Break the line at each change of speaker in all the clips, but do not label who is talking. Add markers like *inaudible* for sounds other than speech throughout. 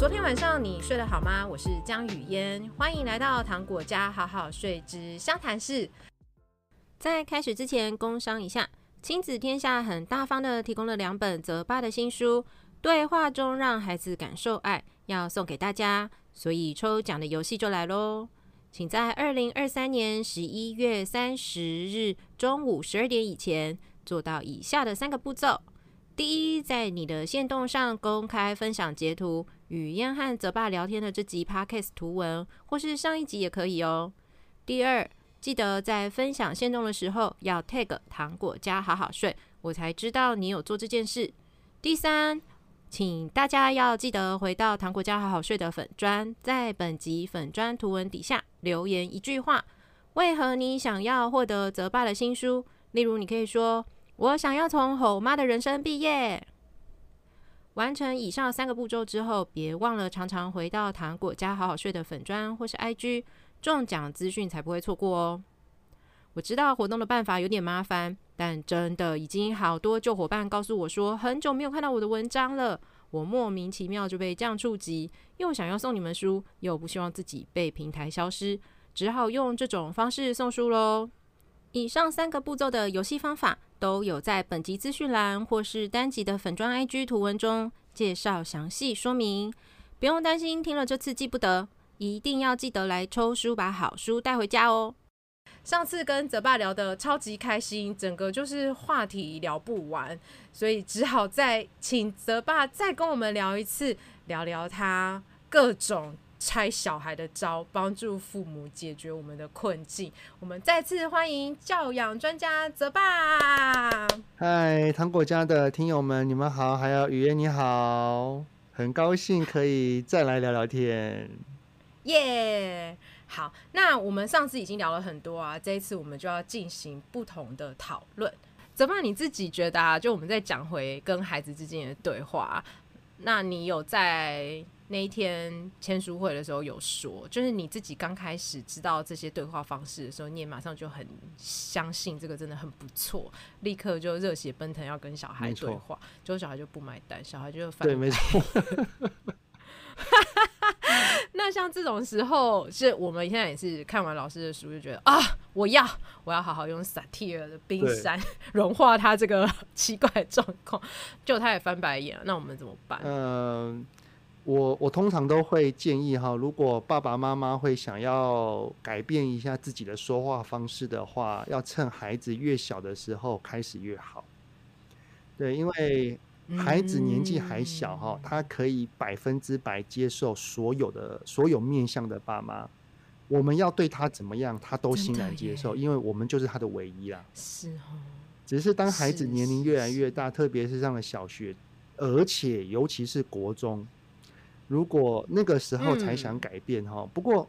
昨天晚上你睡得好吗？我是江雨嫣，欢迎来到糖果家好好睡之湘潭市。在开始之前，工商一下，亲子天下很大方的提供了两本泽爸的新书《对话中让孩子感受爱》，要送给大家，所以抽奖的游戏就来喽。请在二零二三年十一月三十日中午十二点以前做到以下的三个步骤：第一，在你的线动上公开分享截图。与燕和泽爸聊天的这集 Podcast 图文，或是上一集也可以哦。第二，记得在分享线动的时候要 tag 糖果家好好睡，我才知道你有做这件事。第三，请大家要记得回到糖果家好好睡的粉砖，在本集粉砖图文底下留言一句话，为何你想要获得泽爸的新书？例如，你可以说：“我想要从吼妈的人生毕业。”完成以上三个步骤之后，别忘了常常回到糖果家好好睡的粉砖或是 IG，中奖资讯才不会错过哦。我知道活动的办法有点麻烦，但真的已经好多旧伙伴告诉我说，很久没有看到我的文章了。我莫名其妙就被这样触及，又想要送你们书，又不希望自己被平台消失，只好用这种方式送书喽。以上三个步骤的游戏方法，都有在本集资讯栏或是单集的粉专 IG 图文中介绍详细说明，不用担心听了这次记不得，一定要记得来抽书，把好书带回家哦。上次跟泽爸聊得超级开心，整个就是话题聊不完，所以只好再请泽爸再跟我们聊一次，聊聊他各种。拆小孩的招，帮助父母解决我们的困境。我们再次欢迎教养专家泽爸。
嗨，糖果家的听友们，你们好，还有雨嫣你好，很高兴可以再来聊聊天。
耶，yeah! 好，那我们上次已经聊了很多啊，这一次我们就要进行不同的讨论。泽爸，你自己觉得啊，就我们在讲回跟孩子之间的对话，那你有在？那一天签书会的时候有说，就是你自己刚开始知道这些对话方式的时候，你也马上就很相信这个真的很不错，立刻就热血奔腾要跟小孩对话，结果小孩就不买单，小孩就反对，
没错。*laughs* *laughs*
那像这种时候，是我们现在也是看完老师的书就觉得啊，我要我要好好用萨提尔的冰山 *laughs* 融化他这个奇怪的状况，就他也翻白眼了，那我们怎么办？
嗯。我我通常都会建议哈，如果爸爸妈妈会想要改变一下自己的说话方式的话，要趁孩子越小的时候开始越好。对，因为孩子年纪还小哈，他可以百分之百接受所有的所有面向的爸妈。我们要对他怎么样，他都欣然接受，因为我们就是他的唯一啊。
是哦。
只是当孩子年龄越来越大，特别是上了小学，而且尤其是国中。如果那个时候才想改变哈，不过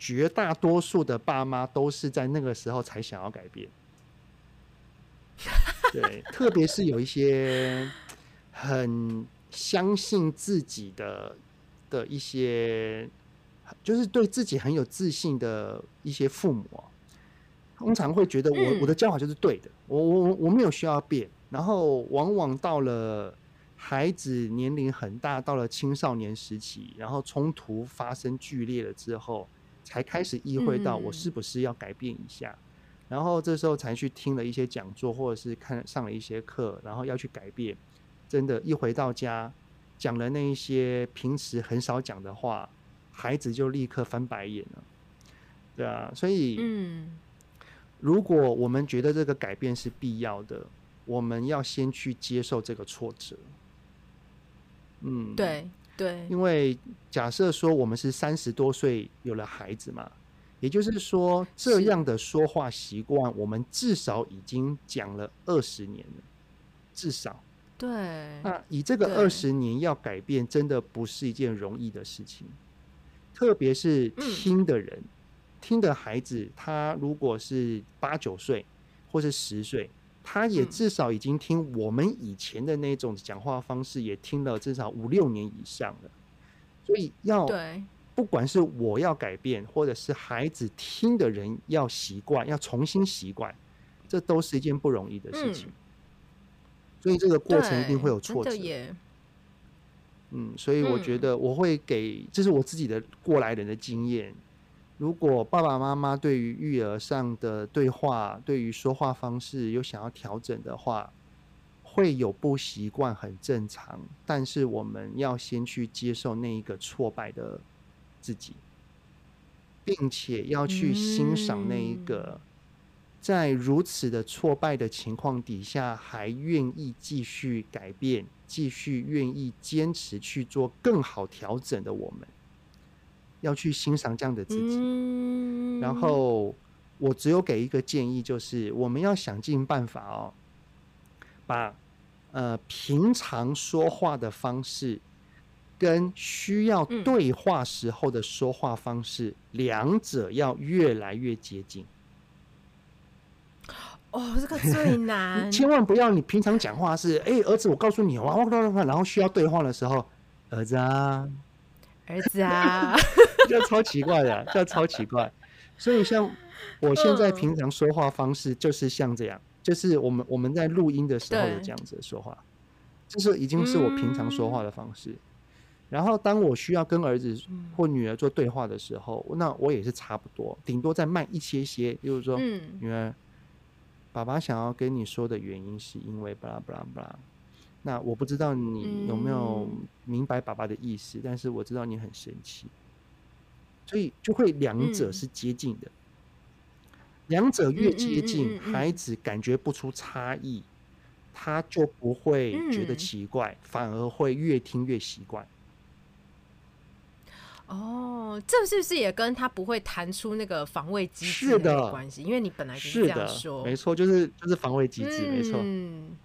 绝大多数的爸妈都是在那个时候才想要改变。*laughs* 对，特别是有一些很相信自己的的一些，就是对自己很有自信的一些父母，啊通常会觉得我我的教法就是对的，我我我没有需要变，然后往往到了。孩子年龄很大，到了青少年时期，然后冲突发生剧烈了之后，才开始意会到我是不是要改变一下，嗯、然后这时候才去听了一些讲座，或者是看上了一些课，然后要去改变。真的，一回到家，讲了那一些平时很少讲的话，孩子就立刻翻白眼了。对啊，所以，嗯，如果我们觉得这个改变是必要的，我们要先去接受这个挫折。嗯，
对对，
因为假设说我们是三十多岁有了孩子嘛，也就是说这样的说话习惯，我们至少已经讲了二十年了，至少。
对。
那以这个二十年要改变，真的不是一件容易的事情，特别是听的人，嗯、听的孩子，他如果是八九岁或是十岁。他也至少已经听我们以前的那种讲话方式，也听了至少五六年以上了。所以要不管是我要改变，或者是孩子听的人要习惯，要重新习惯，这都是一件不容易的事情。所以这个过程一定会有挫折。嗯，所以我觉得我会给，这是我自己的过来人的经验。如果爸爸妈妈对于育儿上的对话，对于说话方式有想要调整的话，会有不习惯，很正常。但是我们要先去接受那一个挫败的自己，并且要去欣赏那一个在如此的挫败的情况底下，还愿意继续改变，继续愿意坚持去做更好调整的我们。要去欣赏这样的自己，嗯、然后我只有给一个建议，就是我们要想尽办法哦，把呃平常说话的方式跟需要对话时候的说话方式，嗯、两者要越来越接近。
哦，这个最 *laughs* 难，
千万不要你平常讲话是哎儿子，我告诉你哇哇哇，然后需要对话的时候，儿子啊。
儿子啊，*laughs*
这超奇怪的，这超奇怪。所以像我现在平常说话方式就是像这样，就是我们我们在录音的时候有这样子的说话，这是已经是我平常说话的方式。然后当我需要跟儿子或女儿做对话的时候，那我也是差不多，顶多再慢一些些。就是说，女儿，爸爸想要跟你说的原因是因为巴拉巴拉巴拉。那我不知道你有没有明白爸爸的意思，嗯、但是我知道你很生气，所以就会两者是接近的，两、嗯、者越接近，孩子感觉不出差异，他就不会觉得奇怪，嗯、反而会越听越习惯。
哦，这是不是也跟他不会弹出那个防卫机制有关系？因为你本来就是这样说，
没错，就是就是防卫机制，嗯、没错。
嗯，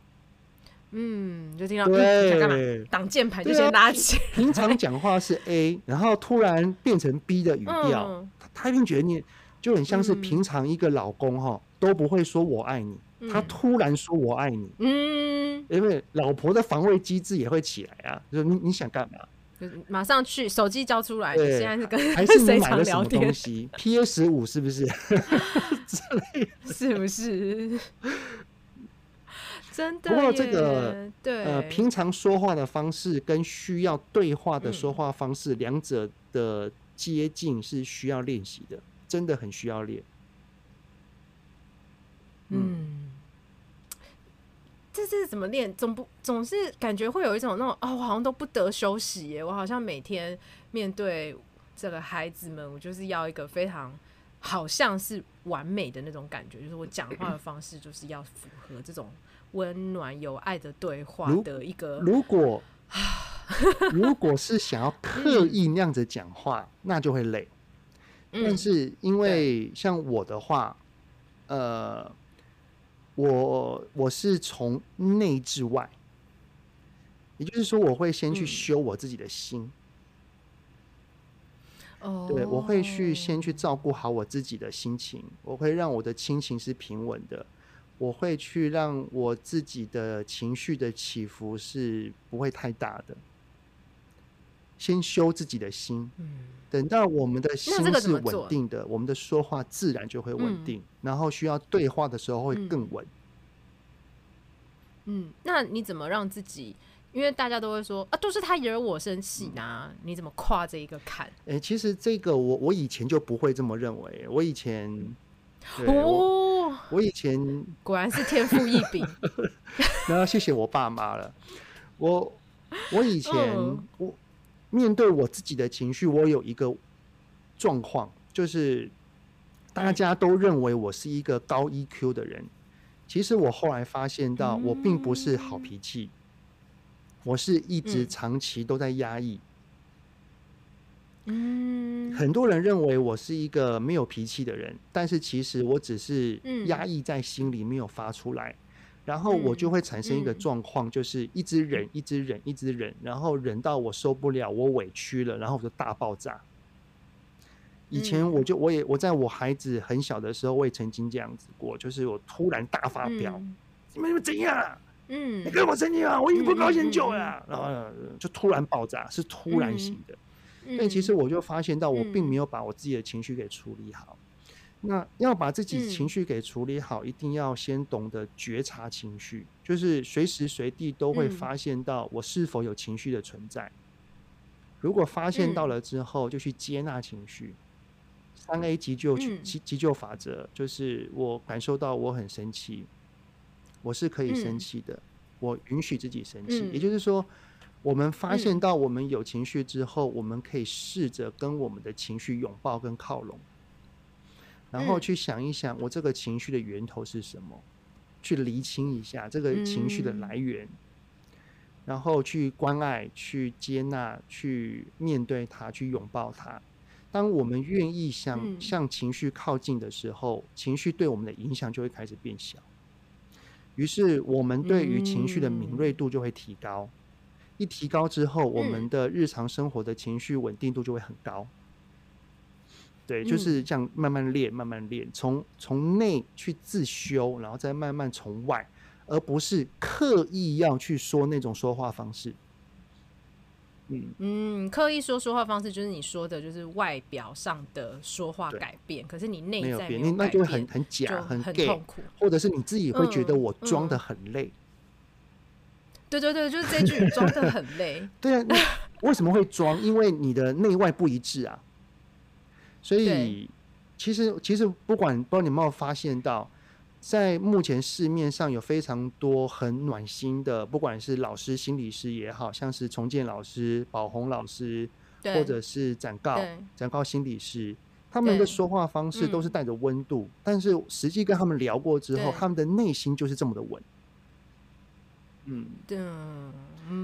就听到对，干嘛？挡箭牌就先拉起。
平常讲话是 A，然后突然变成 B 的语调，嗯、他一定觉得你就很像是平常一个老公哈都不会说我爱你，嗯、他突然说我爱你，嗯，因为老婆的防卫机制也会起来啊，就是你你想干嘛？
就马上去手机交出来，对现在是跟 *laughs*
还是你买了什么东西？PS 五是不是？*laughs*
是不是？真的。
不过这个对呃，平常说话的方式跟需要对话的说话方式，两、嗯、者的接近是需要练习的，真的很需要练。
嗯，这这是怎么练？总不总是感觉会有一种那种哦，我好像都不得休息耶，我好像每天面对这个孩子们，我就是要一个非常好像是完美的那种感觉，就是我讲话的方式就是要符合这种。温暖有爱的对话的一个，
如果 *laughs* 如果是想要刻意那样子讲话，嗯、那就会累。嗯、但是因为像我的话，对呃，我我是从内至外，也就是说，我会先去修我自己的心。哦、嗯，对，我会去先去照顾好我自己的心情，我会让我的心情是平稳的。我会去让我自己的情绪的起伏是不会太大的，先修自己的心。等到我们的心是稳定的，我们的说话自然就会稳定。然后需要对话的时候会更稳。
嗯，那你怎么让自己？因为大家都会说啊，都是他惹我生气啊，你怎么跨这一个坎？
诶，其实这个我我以前就不会这么认为，我以前。哦，我以前
果然是天赋异禀。*laughs*
然后谢谢我爸妈了。我我以前我面对我自己的情绪，我有一个状况，就是大家都认为我是一个高 EQ 的人。其实我后来发现到，我并不是好脾气，我是一直长期都在压抑。嗯，很多人认为我是一个没有脾气的人，但是其实我只是压抑在心里没有发出来，然后我就会产生一个状况，就是一直忍，一直忍，一直忍，然后忍到我受不了，我委屈了，然后我就大爆炸。以前我就我也我在我孩子很小的时候，我也曾经这样子过，就是我突然大发飙，你们你们怎样啊？嗯，你跟我生气啊？我已经不高兴久了，然后就突然爆炸，是突然型的。但其实我就发现到，我并没有把我自己的情绪给处理好。那要把自己情绪给处理好，一定要先懂得觉察情绪，就是随时随地都会发现到我是否有情绪的存在。如果发现到了之后，就去接纳情绪。三 A 急救急急救法则就是我感受到我很生气，我是可以生气的，我允许自己生气。也就是说，我们发现到我们有情绪之后，我们可以试着跟我们的情绪拥抱跟靠拢，然后去想一想我这个情绪的源头是什么，去厘清一下这个情绪的来源。然后去关爱、去接纳、去面对它、去拥抱它。当我们愿意向向情绪靠近的时候，情绪对我们的影响就会开始变小。于是，我们对于情绪的敏锐度就会提高。一提高之后，我们的日常生活的情绪稳定度就会很高。对，就是这样慢慢练、慢慢练，从从内去自修，然后再慢慢从外。而不是刻意要去说那种说话方式，嗯
嗯，刻意说说话方式就是你说的，就是外表上的说话改变，可是你内在没有变，
那就会很很假，很痛苦，或者是你自己会觉得我装的很累，嗯嗯。
对对对，就是这句装的很累。*laughs*
对啊，为什么会装？因为你的内外不一致啊。所以其实其实不管不知道你有没有发现到。在目前市面上有非常多很暖心的，不管是老师、心理师也好，像是重建老师、宝红老师，或者是展告、展告心理师，他们的说话方式都是带着温度，嗯，但是实际跟他们聊过之后，他们的内心就是这么的稳。嗯，对，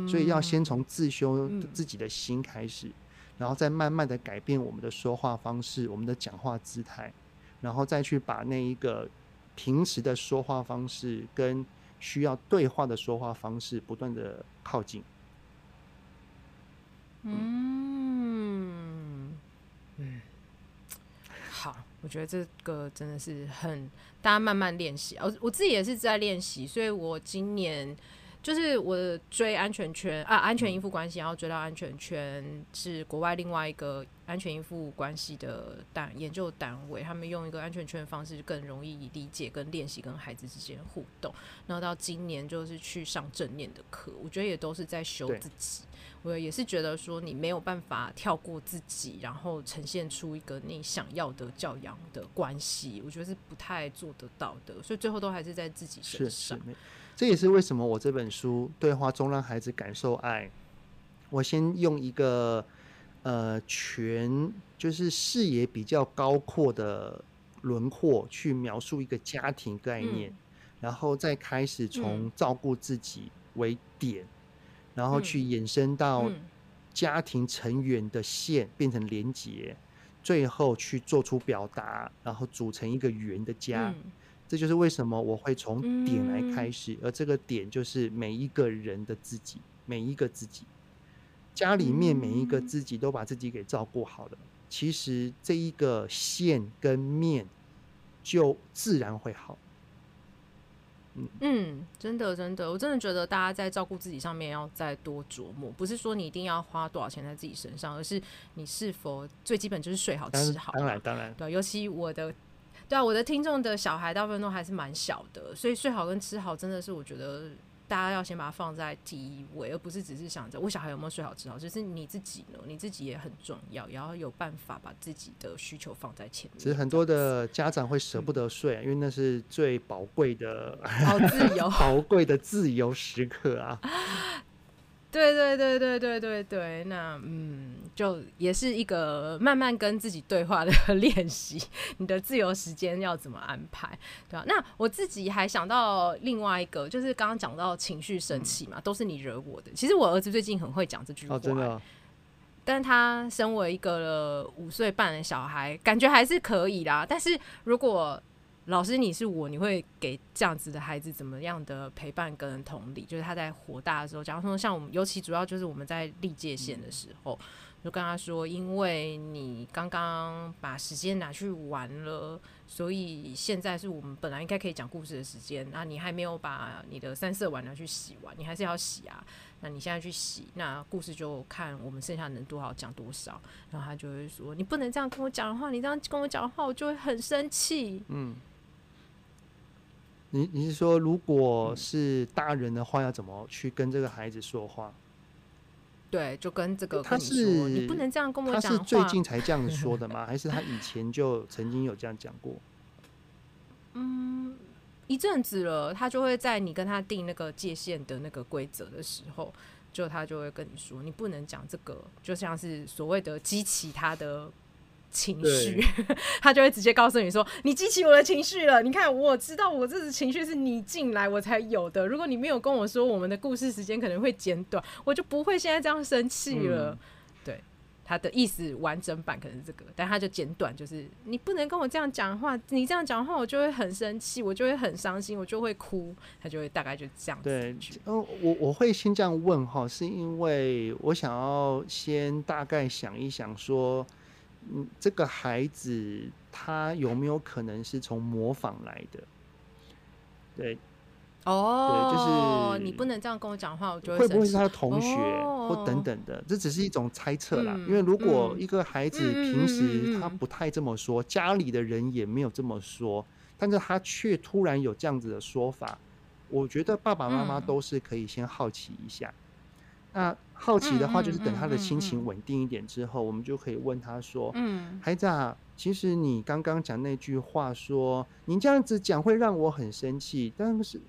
所以要先从自修自己的心开始，然后再慢慢的改变我们的说话方式、我们的讲话姿态，然后再去把那一个。平时的说话方式跟需要对话的说话方式不断的靠近。
嗯嗯，好，我觉得这个真的是很大家慢慢练习。我我自己也是在练习，所以我今年。就是我追安全圈啊，安全依附关系，然后追到安全圈是国外另外一个安全依附关系的单研究单位，他们用一个安全圈的方式更容易理解跟练习跟孩子之间互动。然后到今年就是去上正念的课，我觉得也都是在修自己。我也是觉得说你没有办法跳过自己，然后呈现出一个你想要的教养的关系，我觉得是不太做得到的。所以最后都还是在自己身上。
这也是为什么我这本书《对话中让孩子感受爱》，我先用一个呃全就是视野比较高阔的轮廓去描述一个家庭概念，嗯、然后再开始从照顾自己为点，嗯、然后去延伸到家庭成员的线变成连结，最后去做出表达，然后组成一个圆的家。嗯这就是为什么我会从点来开始，嗯，而这个点就是每一个人的自己，每一个自己，家里面每一个自己都把自己给照顾好了，其实这一个线跟面就自然会好。
嗯，嗯，真的真的，我真的觉得大家在照顾自己上面要再多琢磨，不是说你一定要花多少钱在自己身上，而是你是否最基本就是睡好吃好。
当然当然，
对，尤其我的。对啊，我的听众的小孩大部分都还是蛮小的，所以睡好跟吃好真的是我觉得大家要先把它放在第一位，而不是只是想着我小孩有没有睡好吃好，就是你自己呢，你自己也很重要，也要有办法把自己的需求放在前面。
其实很多的家长会舍不得睡，嗯，因为那是最宝贵的，
好自由，*laughs*
宝贵的自由时刻啊。*laughs*
对对对对对对对，那嗯，就也是一个慢慢跟自己对话的 *laughs* 练习。*laughs* 你的自由时间要怎么安排？对啊？那我自己还想到另外一个，就是刚刚讲到情绪生气嘛，都是你惹我的。其实我儿子最近很会讲这句话，哦，真的哦。但他身为一个五岁半的小孩，感觉还是可以啦。但是如果老师，你是我，你会给这样子的孩子怎么样的陪伴跟同理？就是他在火大的时候，假如说像我们，尤其主要就是我们在立界线的时候，就跟他说，因为你刚刚把时间拿去玩了，所以现在是我们本来应该可以讲故事的时间，那你还没有把你的三色碗拿去洗完，你还是要洗啊？那你现在去洗，那故事就看我们剩下能多少讲多少。然后他就会说，你不能这样跟我讲的话，你这样跟我讲的话，我就会很生气。嗯。
你你是说，如果是大人的话，要怎么去跟这个孩子说话？
对，就跟这个跟
他是
你不能这样跟我讲。
他是最近才这样说的吗？*laughs* 还是他以前就曾经有这样讲过？
嗯，一阵子了，他就会在你跟他定那个界限的那个规则的时候，就他就会跟你说，你不能讲这个，就像是所谓的激起他的。情绪，他就会直接告诉你说：“你激起我的情绪了。你看，我知道我这个情绪是你进来我才有的。如果你没有跟我说，我们的故事时间可能会减短，我就不会现在这样生气了。嗯”对，他的意思完整版可能是这个，但他就简短，就是你不能跟我这样讲话，你这样讲话我就会很生气，我就会很伤心，我就会哭。他就会大概就这样子。
对，哦，我我会先这样问哈，是因为我想要先大概想一想说。嗯，这个孩子他有没有可能是从模仿来的？对，
哦，对，就是你不能这样跟我讲话，我觉得
会不会是他的同学或等等的？这只是一种猜测啦。因为如果一个孩子平时他不太这么说，家里的人也没有这么说，但是他却突然有这样子的说法，我觉得爸爸妈妈都是可以先好奇一下。那好奇的话，就是等他的心情稳定一点之后，我们就可以问他说：“嗯，孩子啊，其实你刚刚讲那句话说，你这样子讲会让我很生气。但是，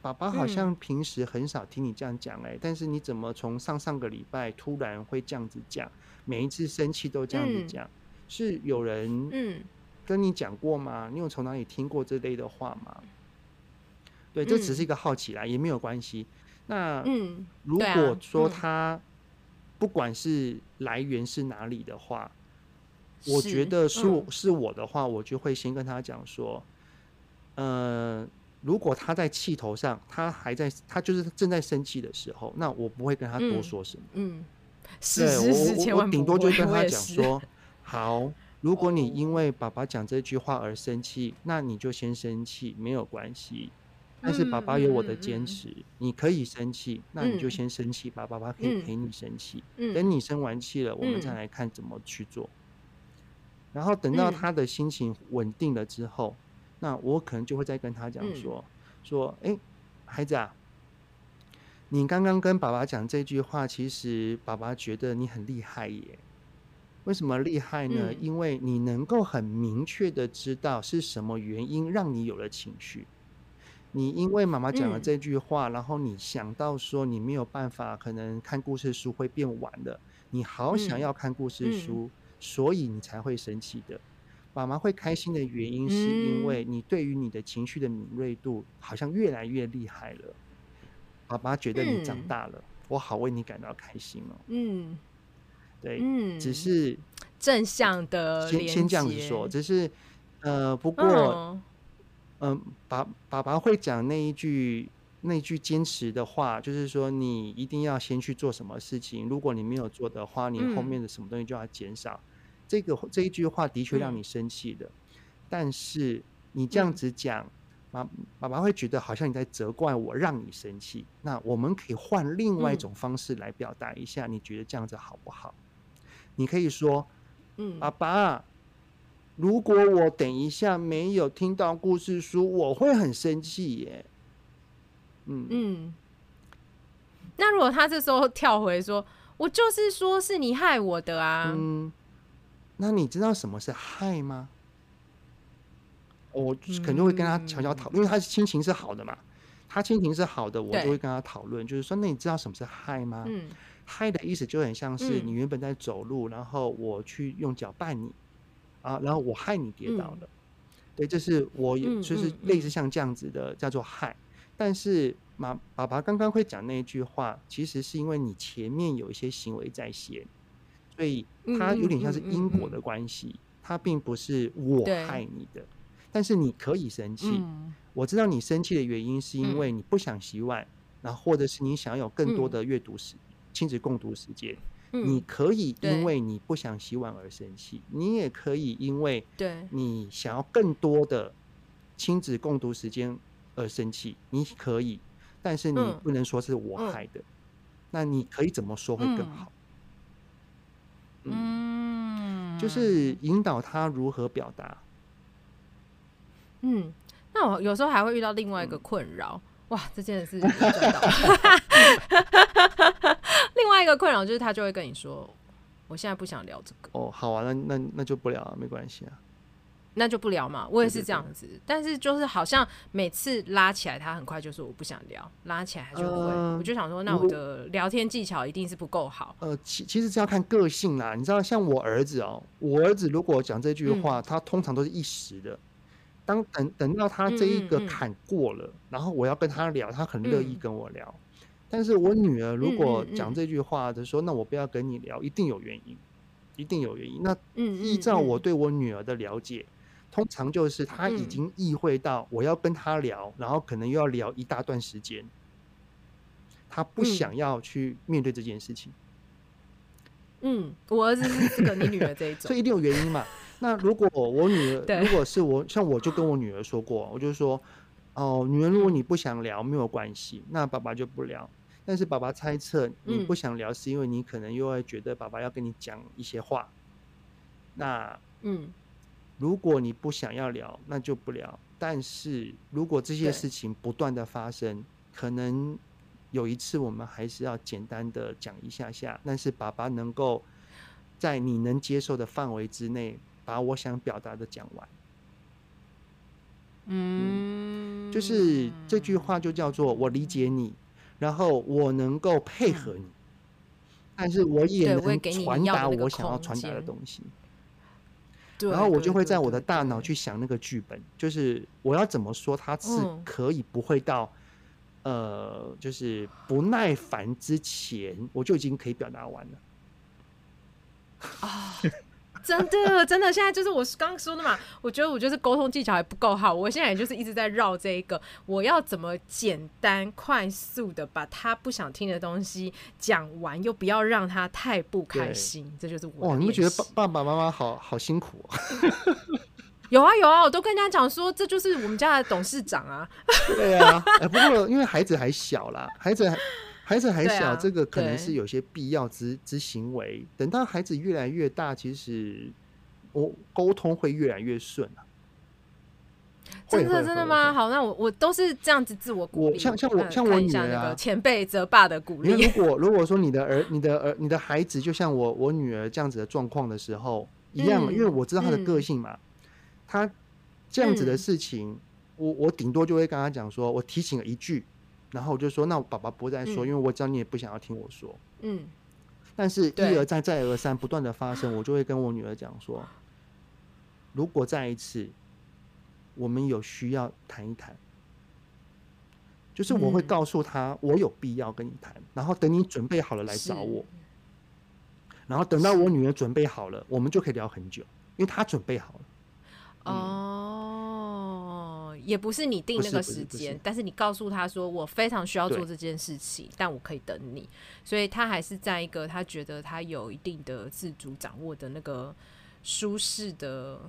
爸爸好像平时很少听你这样讲哎，但是你怎么从上上个礼拜突然会这样子讲？每一次生气都这样子讲，是有人嗯跟你讲过吗？你有从哪里听过这类的话吗？对，这只是一个好奇啦，也没有关系。”那嗯，如果说他不管是来源是哪里的话，我觉得是是我的话，我就会先跟他讲说，呃，如果他在气头上，他还在他就是正在生气的时候，那我不会跟他多说什么。嗯，是我我我顶多就跟他讲说，好，如果你因为爸爸讲这句话而生气，那你就先生气，没有关系。但是爸爸有我的坚持，嗯嗯嗯、你可以生气，那你就先生气吧，嗯、爸爸可以陪你生气。嗯、等你生完气了，我们再来看怎么去做。嗯、然后等到他的心情稳定了之后，嗯、那我可能就会再跟他讲说：嗯、说，哎，孩子啊，你刚刚跟爸爸讲这句话，其实爸爸觉得你很厉害耶。为什么厉害呢？嗯、因为你能够很明确的知道是什么原因让你有了情绪。你因为妈妈讲了这句话，嗯、然后你想到说你没有办法，可能看故事书会变晚了，你好想要看故事书，嗯、所以你才会生气的。妈妈会开心的原因是因为你对于你的情绪的敏锐度好像越来越厉害了。爸爸觉得你长大了，嗯、我好为你感到开心哦。嗯，对，嗯、只是
正向的
先先这样子说，只是呃，不过。嗯嗯，爸爸爸会讲那一句那一句坚持的话，就是说你一定要先去做什么事情，如果你没有做的话，你后面的什么东西就要减少。嗯、这个这一句话的确让你生气的，嗯、但是你这样子讲，爸、嗯、爸爸会觉得好像你在责怪我，让你生气。那我们可以换另外一种方式来表达一下，你觉得这样子好不好？你可以说，嗯，爸爸。如果我等一下没有听到故事书，我会很生气耶。嗯嗯，
那如果他这时候跳回说：“我就是说是你害我的啊。”嗯，
那你知道什么是害吗？我肯定会跟他悄悄讨论，因为他心情是好的嘛。他心情是好的，我就会跟他讨论，就是说，那你知道什么是害吗？嗯，害的意思就很像是你原本在走路，然后我去用脚绊你。啊，然后我害你跌倒了，嗯、对，这是我也就是类似像这样子的叫做害，但是妈爸爸刚刚会讲那一句话，其实是因为你前面有一些行为在先，所以它有点像是因果的关系，它并不是我害你的，但是你可以生气，嗯、我知道你生气的原因是因为你不想洗碗，嗯、然后或者是你想要有更多的阅读时、嗯、亲子共读时间。你可以因为你不想洗碗而生气，嗯、你也可以因为你想要更多的亲子共读时间而生气。你可以，但是你不能说是我害的。嗯、那你可以怎么说会更好？嗯，嗯就是引导他如何表达。
嗯，那我有时候还会遇到另外一个困扰。嗯、哇，这件事情外一个困扰就是他就会跟你说，我现在不想聊这个。
哦，好啊，那那那就不聊啊，没关系啊。
那就不聊嘛，我也是这样子。
对对对，
但是就是好像每次拉起来，他很快就说我不想聊，拉起来他就不会。呃、我就想说，那我的聊天技巧一定是不够好。
呃，其其实是要看个性啦。你知道，像我儿子哦、喔，我儿子如果讲这句话，嗯、他通常都是一时的。当等等到他这一个坎过了，嗯嗯嗯，然后我要跟他聊，他很乐意跟我聊。嗯、但是我女儿如果讲这句话的时候，嗯嗯嗯，那我不要跟你聊，一定有原因，一定有原因。那依照我对我女儿的了解。通常就是她已经意会到我要跟她聊，嗯、然后可能又要聊一大段时间，她不想要去面对这件事情。
嗯，我儿子是跟你女儿这一种，
所以一定有原因嘛。*laughs* 那如果我女儿，如果是我，像我就跟我女儿说过，我就说，哦，女儿，如果你不想聊，没有关系，那爸爸就不聊。但是爸爸猜测你不想聊，是因为你可能又会觉得爸爸要跟你讲一些话。那，嗯。如果你不想要聊，那就不聊。但是如果这些事情不断的发生，可能有一次我们还是要简单的讲一下下。但是爸爸能够在你能接受的范围之内，把我想表达的讲完。嗯，嗯，就是这句话就叫做我理解你，然后我能够配合你，嗯、但是我也能传达我想要传达的东西。然后我就会在我的大脑去想那个剧本，就是我要怎么说，它是可以不会到，呃，就是不耐烦之前，我就已经可以表达完了。啊。真的，真的，现在就是我刚刚说的嘛。我觉得我就是沟通技巧还不够好，我现在也就是一直在绕这一个，我要怎么简单快速的把他不想听的东西讲完，又不要让他太不开心，这就是我。哦，你们觉得爸爸爸妈妈好好辛苦啊？
有啊有啊，我都跟人家讲说，这就是我们家的董事长啊。
对啊，哎，不过因为孩子还小啦，孩子还。孩子还小，啊、这个可能是有些必要之之行为。等到孩子越来越大，其实我沟通会越来越顺啊。
真的真的吗？好，那我我都是这样子自我鼓励。
像像我像我女儿啊，
前辈责爸的鼓励。
如果 *laughs* 如果说你的儿、你的儿、你的孩子，就像我我女儿这样子的状况的时候一样，嗯、因为我知道她的个性嘛，她、嗯、这样子的事情，嗯、我我顶多就会跟她讲说，我提醒了一句。然后我就说，那我爸爸不会再说，嗯、因为我知道你也不想要听我说。嗯。但是，一而再，再而三，不断的发生，我就会跟我女儿讲说，如果再一次，我们有需要谈一谈，就是我会告诉她，我有必要跟你谈，嗯、然后等你准备好了来找我。然后等到我女儿准备好了，我们就可以聊很久，因为她准备好了。
哦。也不是你定那个时间，但是你告诉他说，我非常需要做这件事情，但我可以等你，所以他还是在一个他觉得他有一定的自主掌握的那个舒适的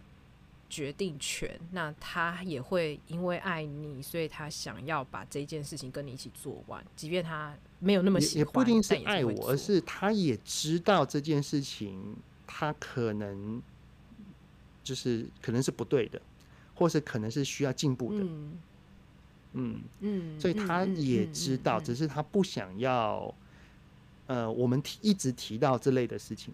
决定权。那他也会因为爱你，所以他想要把这件事情跟你一起做完，即便他没有那么喜欢，也，也不一定是爱我，而
是他也知道这件事情，他可能就是可能是不对的。或是可能是需要进步的，嗯。嗯，嗯，所以他也知道，只是他不想要，呃，我们提一直提到这类的事情，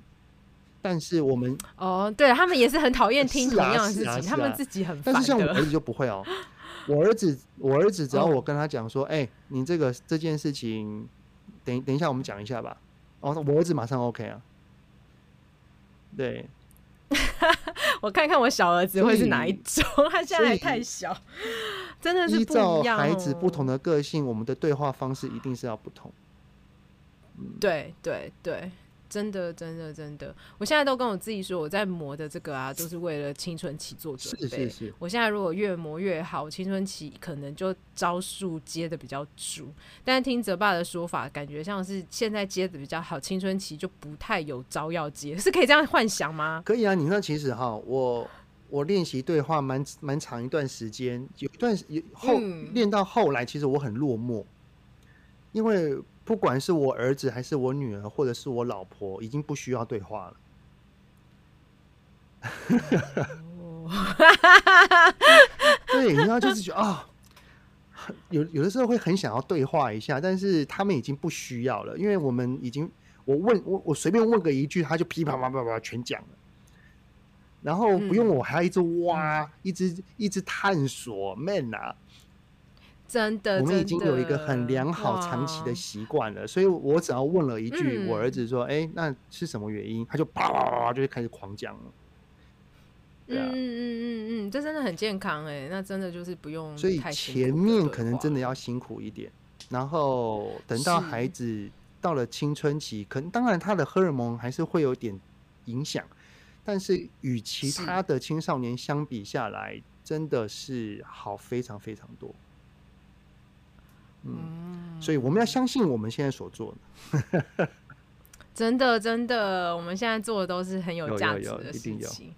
但是我们
哦，对他们也是很讨厌听同样的事情，他们自己很烦。
但是像我儿子就不会哦，我儿子，我儿子只要我跟他讲说，哎，你这个这件事情，等等一下我们讲一下吧，哦，我儿子马上 OK 啊，对。*laughs*
我看看我小儿子会是哪一种，他现在还太小，真的是不一样。
依照孩子不同的个性，我们的对话方式一定是要不同。
对对对。真的，真的，真的，我现在都跟我自己说，我在磨的这个啊，都是为了青春期做准备。是是是。我现在如果越磨越好，青春期可能就招数接的比较足。但是听泽爸的说法，感觉像是现在接的比较好，青春期就不太有招要接，是可以这样幻想吗？
可以啊，你那其实哈，我我练习对话蛮蛮长一段时间，有一段有后练、嗯、到后来，其实我很落寞，因为。不管是我儿子还是我女儿，或者是我老婆，已经不需要对话了。*laughs* 对，然后就是觉得啊，有有的时候会很想要对话一下，但是他们已经不需要了，因为我们已经我问我我随便问个一句，他就噼啪啪啪啪全讲了。然后不用我还要一直挖，嗯、一直一直探索，man 啊！
真的，
我们已经有一个很良好长期的习惯了，所以我只要问了一句，嗯、我儿子说：“哎、欸，那是什么原因？”他就啪啪啪就会开始狂讲了。
嗯嗯嗯嗯嗯，这真的很健康哎，那真的就是不用。
所以前面可能真的要辛苦一点，然后等到孩子到了青春期，可能当然他的荷尔蒙还是会有点影响。但是与其他的青少年相比下来，真的是好非常非常多。嗯，所以我们要相信我们现在所做的。*laughs*
真的真的，我们现在做的都是很有价值的事情。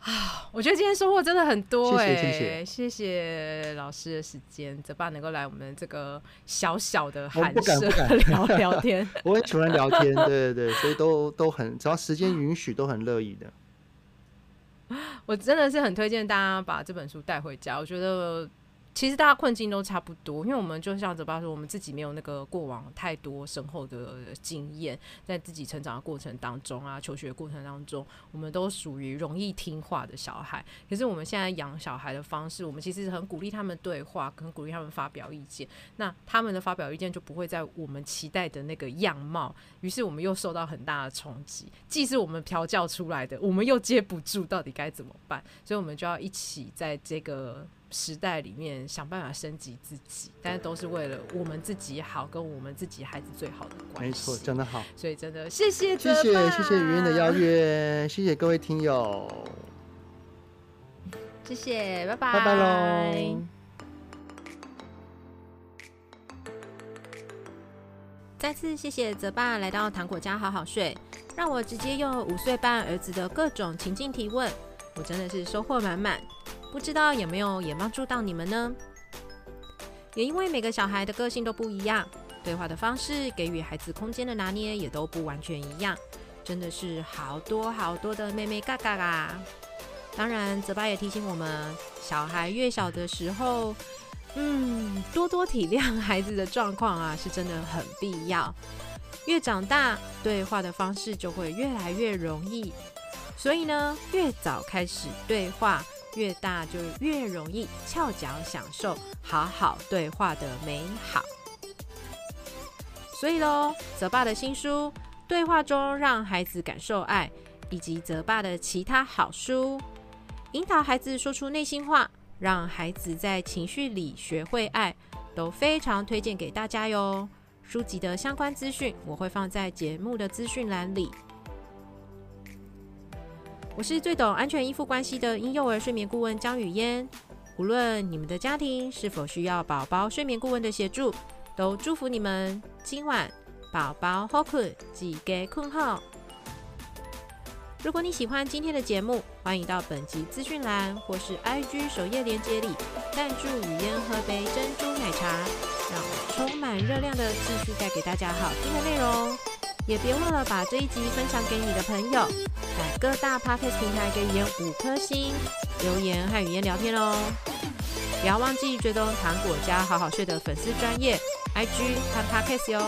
啊，我觉得今天收获真的很多哎、欸！谢谢谢谢，谢谢老师的时间，泽爸能够来我们这个小小的寒舍 *laughs* 聊聊天。*laughs*
我很喜欢聊天，对对对，所以都都很，只要时间允许，都很乐意的。
我真的是很推荐大家把这本书带回家，我觉得。其实大家困境都差不多，因为我们就像泽爸说，我们自己没有那个过往太多深厚的经验，在自己成长的过程当中啊，求学过程当中，我们都属于容易听话的小孩。可是我们现在养小孩的方式，我们其实很鼓励他们对话，很鼓励他们发表意见。那他们的发表意见就不会在我们期待的那个样貌，于是我们又受到很大的冲击。既是我们调教出来的，我们又接不住，到底该怎么办？所以我们就要一起在这个。时代里面想办法升级自己，但是都是为了我们自己好，跟我们自己孩子最好的关系。
没错，真的好。
所以真的谢谢，
谢谢，谢谢雨嫣的邀约，谢谢各位听友，
谢谢，拜拜，
拜拜喽。
再次谢谢泽爸来到糖果家好好睡，让我直接用五岁半儿子的各种情境提问，我真的是收获满满。不知道有没有也帮助到你们呢？也因为每个小孩的个性都不一样，对话的方式给予孩子空间的拿捏也都不完全一样，真的是好多好多的妹妹嘎嘎啊！当然，泽爸也提醒我们，小孩越小的时候，嗯，多多体谅孩子的状况啊，是真的很必要。越长大，对话的方式就会越来越容易，所以呢，越早开始对话。越大就越容易翘脚享受好好对话的美好，所以喽，泽爸的新书《对话中让孩子感受爱》，以及泽爸的其他好书，引导孩子说出内心话，让孩子在情绪里学会爱，都非常推荐给大家哟。书籍的相关资讯我会放在节目的资讯栏里。我是最懂安全依附关系的婴幼儿睡眠顾问江语嫣。无论你们的家庭是否需要宝宝睡眠顾问的协助，都祝福你们今晚宝宝好困，记得困号。如果你喜欢今天的节目，欢迎到本集资讯栏或是 IG 首页链接里赞助语嫣喝杯珍珠奶茶，让我充满热量的继续带给大家好听的内容。也别忘了把这一集分享给你的朋友，在各大 Podcast 平台给语嫣五颗星，留言和语音聊天哦。不要忘记追踪糖果家好好睡的粉丝专业 IG 和 Podcast 哟。